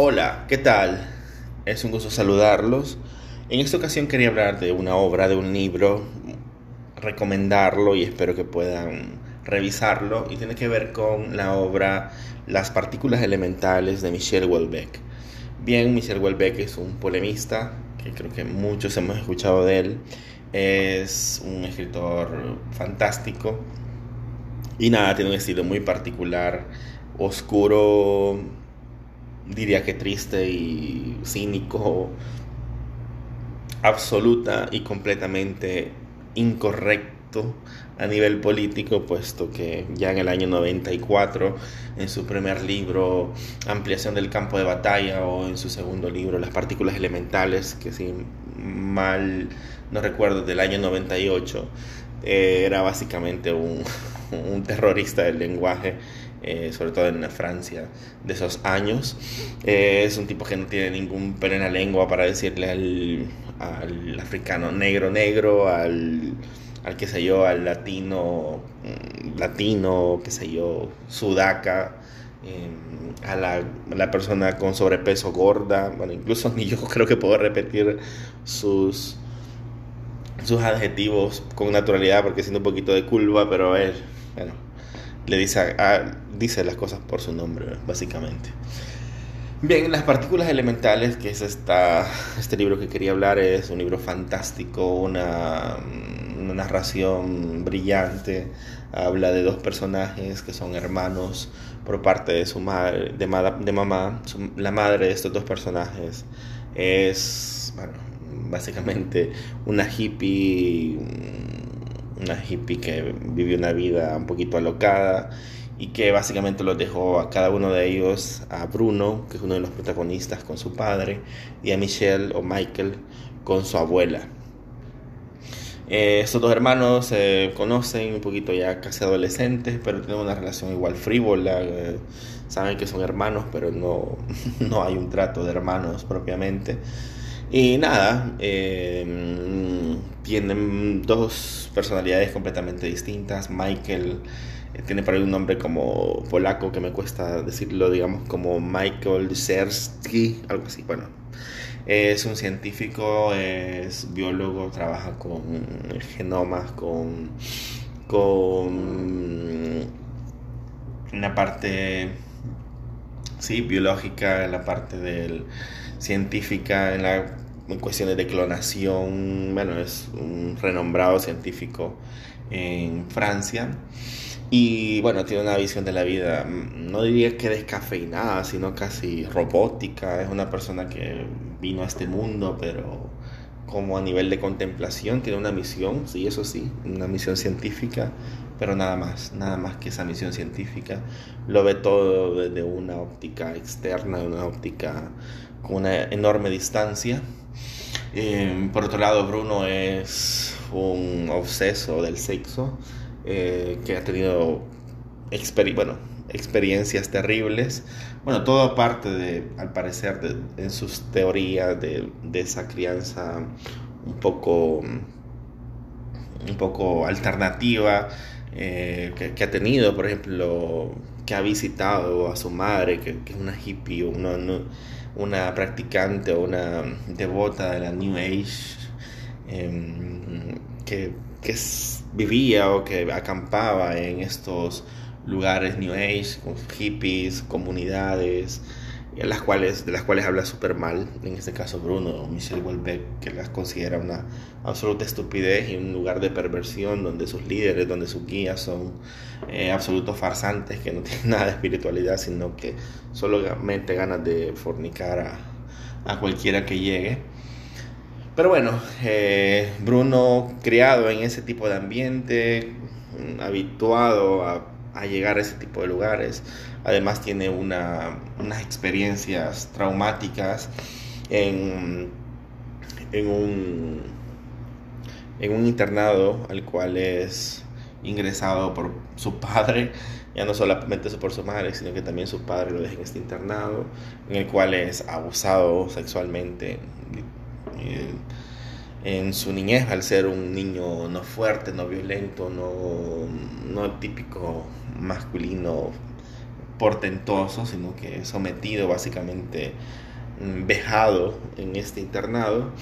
Hola, ¿qué tal? Es un gusto saludarlos. En esta ocasión quería hablar de una obra, de un libro, recomendarlo y espero que puedan revisarlo. Y tiene que ver con la obra Las partículas elementales de Michel Houellebecq. Bien, Michel Houellebecq es un polemista, que creo que muchos hemos escuchado de él. Es un escritor fantástico. Y nada, tiene un estilo muy particular, oscuro, diría que triste y cínico, absoluta y completamente incorrecto a nivel político, puesto que ya en el año 94, en su primer libro, Ampliación del campo de batalla, o en su segundo libro, Las partículas elementales, que si mal no recuerdo, del año 98, eh, era básicamente un, un terrorista del lenguaje eh, sobre todo en Francia de esos años. Eh, es un tipo que no tiene ningún pelo en la lengua para decirle al, al africano negro negro, al, al que sé yo, al latino mm, latino, que sé yo, sudaca. Em, a, la, a la persona con sobrepeso gorda, bueno, incluso ni yo creo que puedo repetir sus, sus adjetivos con naturalidad porque siento un poquito de culpa, pero él, bueno, le dice, dice las cosas por su nombre, básicamente. Bien, las partículas elementales, que es esta, este libro que quería hablar, es un libro fantástico, una, narración brillante, habla de dos personajes que son hermanos por parte de su madre, de, mamá, la madre de estos dos personajes es, básicamente una hippie una hippie que vivió una vida un poquito alocada y que básicamente los dejó a cada uno de ellos, a Bruno, que es uno de los protagonistas, con su padre, y a Michelle o Michael con su abuela. Eh, estos dos hermanos se conocen un poquito ya casi adolescentes, pero tienen una relación igual frívola. Eh, saben que son hermanos, pero no, no hay un trato de hermanos propiamente. Y nada, em, tienen dos personalidades completamente distintas. Michael eh, tiene para un nombre como polaco que me cuesta decirlo, digamos como Michael Sersky, algo así. Bueno, es un científico, es biólogo, trabaja con genomas, con, con una parte sí, biológica, la parte del científica, en, la, cuestiones de clonación. Bueno, es un renombrado científico en Francia. Y bueno, tiene una visión de la vida, no diría que descafeinada, sino casi robótica. Es una persona que vino a este mundo, pero como a nivel de contemplación, tiene una misión, sí, eso sí, una misión científica, pero nada más, nada más que esa misión científica. Lo ve todo desde una óptica externa, una óptica con una enorme distancia. Eh, por otro lado, Bruno es un obseso del sexo eh, que ha tenido bueno, experiencias terribles. Bueno, todo aparte de, al parecer, en sus teorías de, de esa crianza un poco, un poco alternativa eh, que, ha tenido, por ejemplo, que ha visitado a su madre, que, es una hippie, una, una practicante o una devota de la New Age, em, que, que vivía o que acampaba en estos lugares New Age, con hippies, comunidades, las cuales, de las cuales habla súper mal, en este caso Bruno Michel Houellebecq, que las considera una absoluta estupidez y un lugar de perversión donde sus líderes, donde sus guías son eh, absolutos farsantes que no tienen nada de espiritualidad, sino que solamente ganas de fornicar a, a cualquiera que llegue. Pero bueno, eh, Bruno, criado en ese tipo de ambiente, habituado a a llegar a ese tipo de lugares. Además tiene una, unas experiencias traumáticas en, en, un, en un internado al cual es ingresado por su padre, ya no solamente por su madre, sino que también su padre lo deja en este internado, en el cual es abusado sexualmente. Eh, en su niñez al ser un niño no fuerte, no violento, no, no típico masculino portentoso, sino que sometido básicamente, mm, vejado en este internado.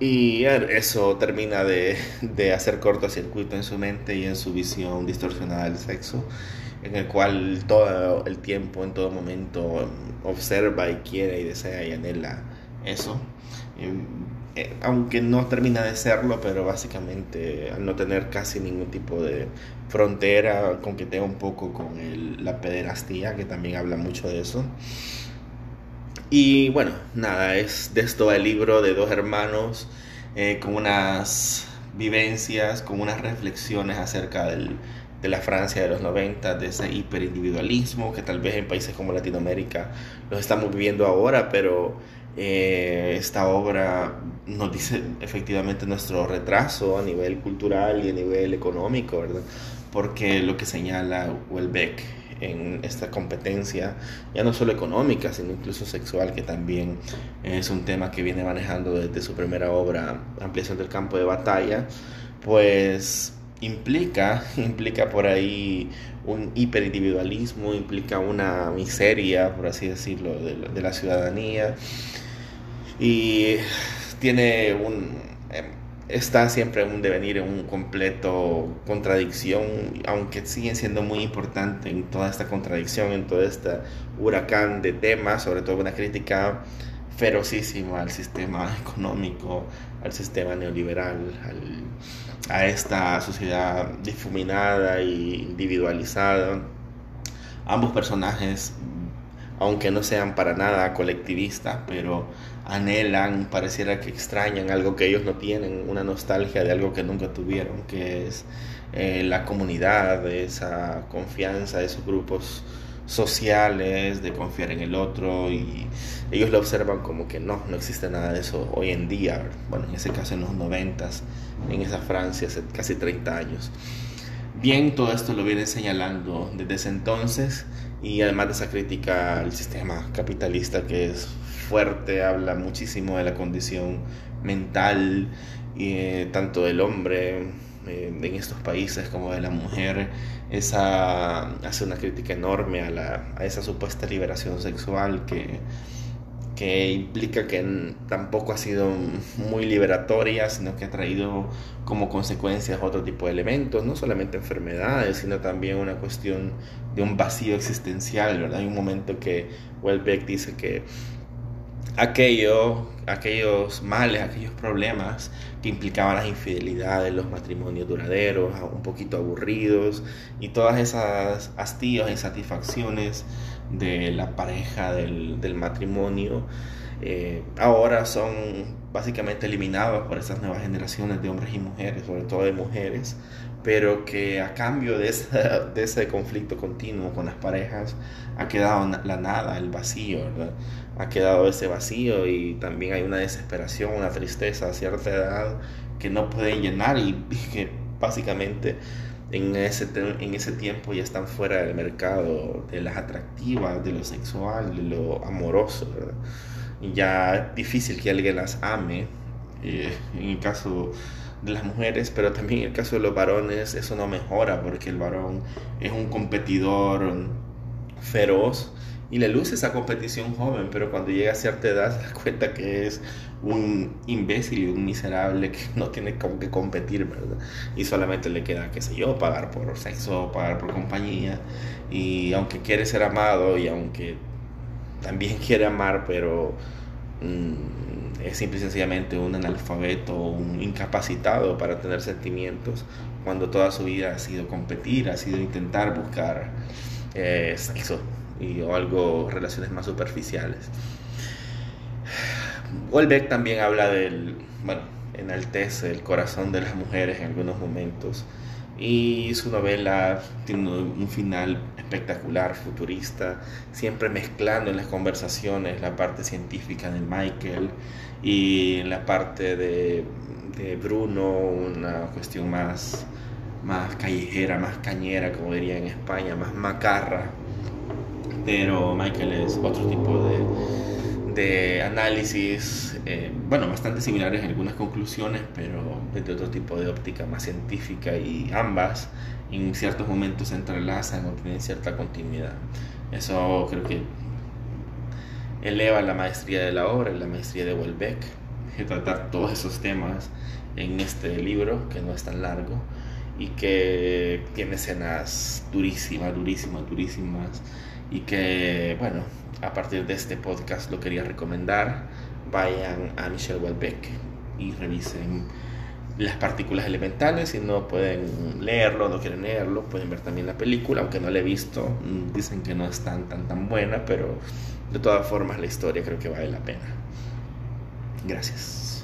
Y eso termina de, de hacer cortocircuito en su mente y en su visión distorsionada del sexo, en el cual todo el tiempo, en todo momento, observa y quiere y desea y anhela eso. Eh, aunque no termina de serlo, pero básicamente al no tener casi ningún tipo de frontera, tenga un poco con la pederastía, que también habla mucho de eso. Y bueno, nada, es de esto el libro de dos hermanos eh, con unas vivencias, con unas reflexiones acerca del, de la Francia de los 90, de ese hiperindividualismo que tal vez en países como Latinoamérica los estamos viviendo ahora, pero eh, esta obra nos dice efectivamente nuestro retraso a nivel cultural y a nivel económico, ¿verdad? Porque lo que señala Welbeck en esta competencia, ya no solo económica, sino incluso sexual, que también es un tema que viene manejando desde su primera obra, Ampliación del campo de batalla, pues implica, implica por ahí un hiperindividualismo, implica una miseria, por así decirlo, de, de la ciudadanía y tiene un em, está siempre un devenir, en un completo contradicción, aunque siguen siendo muy importantes en toda esta contradicción, en todo este huracán de temas, sobre todo una crítica ferocísima al sistema económico, al sistema neoliberal, a esta sociedad difuminada e individualizada. Ambos personajes, aunque no sean para nada colectivistas, pero anhelan, pareciera que extrañan algo que ellos no tienen, una nostalgia de algo que nunca tuvieron, que es eh, la comunidad, esa confianza, esos grupos sociales, de confiar en el otro y ellos lo observan como que no, no existe nada de eso hoy en día, bueno, en ese caso en los noventas, en esa Francia hace casi 30 años. Bien, todo esto lo vienen señalando desde ese entonces y además de esa crítica al sistema capitalista que es fuerte, habla muchísimo de la condición mental, eh, tanto del hombre eh, en estos países como de la mujer. Esa, hace una crítica enorme a, la, a esa supuesta liberación sexual que, que implica que tampoco ha sido muy liberatoria, sino que ha traído como consecuencias otro tipo de elementos, no solamente enfermedades, sino también una cuestión de un vacío existencial, ¿verdad? Hay un momento que Welbeck dice que aquello, aquellos males, aquellos problemas que implicaban las infidelidades, los matrimonios duraderos, un poquito aburridos y todas esas hastíos, insatisfacciones de la pareja, del, del matrimonio, eh, ahora son básicamente eliminados por estas nuevas generaciones de hombres y mujeres, sobre todo de mujeres, pero que a cambio de, de ese conflicto continuo con las parejas ha quedado la nada, el vacío, ha quedado ese vacío y también hay una desesperación, una tristeza a cierta edad que no pueden llenar y, que básicamente en ese, en ese tiempo ya están fuera del mercado de las atractivas, de lo sexual, de lo amoroso. ¿verdad? ya es difícil que alguien las ame, eh, en el caso de las mujeres, pero también en el caso de los varones eso no mejora porque el varón es un competidor feroz y le luce esa competición joven, pero cuando llega a cierta edad se da cuenta que es un imbécil y un miserable que no tiene con qué competir, ¿verdad? Y solamente le queda, qué sé yo, pagar por sexo, pagar por compañía. Y aunque quiere ser amado y aunque también quiere amar, pero mm, es simple y sencillamente un analfabeto, un incapacitado para tener sentimientos, cuando toda su vida ha sido competir, ha sido intentar buscar eh, sexo y, o algo, relaciones más superficiales. Wolbeck también habla del, bueno, enaltece el corazón de las mujeres en algunos momentos y su novela tiene un final espectacular, futurista, siempre mezclando en las conversaciones la parte científica de Michael y la parte de, de Bruno, una cuestión más, más callejera, más cañera, como diría en España, más macarra. Pero Michael es otro tipo de, de análisis, eh, bueno, bastante similares en algunas conclusiones, pero desde otro tipo de óptica más científica y ambas en ciertos momentos se entrelazan o tienen cierta continuidad. Eso creo que eleva la maestría de la obra, la maestría de Welbeck, de tratar todos esos temas en este libro, que no es tan largo, y que tiene escenas durísimas, durísimas, durísimas, y que, bueno, a partir de este podcast lo quería recomendar. Vayan a Michelle Welbeck y revisen las partículas elementales. Si no pueden leerlo, no quieren leerlo, pueden ver también la película, aunque no la he visto. Mm, dicen que no es tan, tan, tan buena, pero de todas formas la historia creo que vale la pena. Gracias.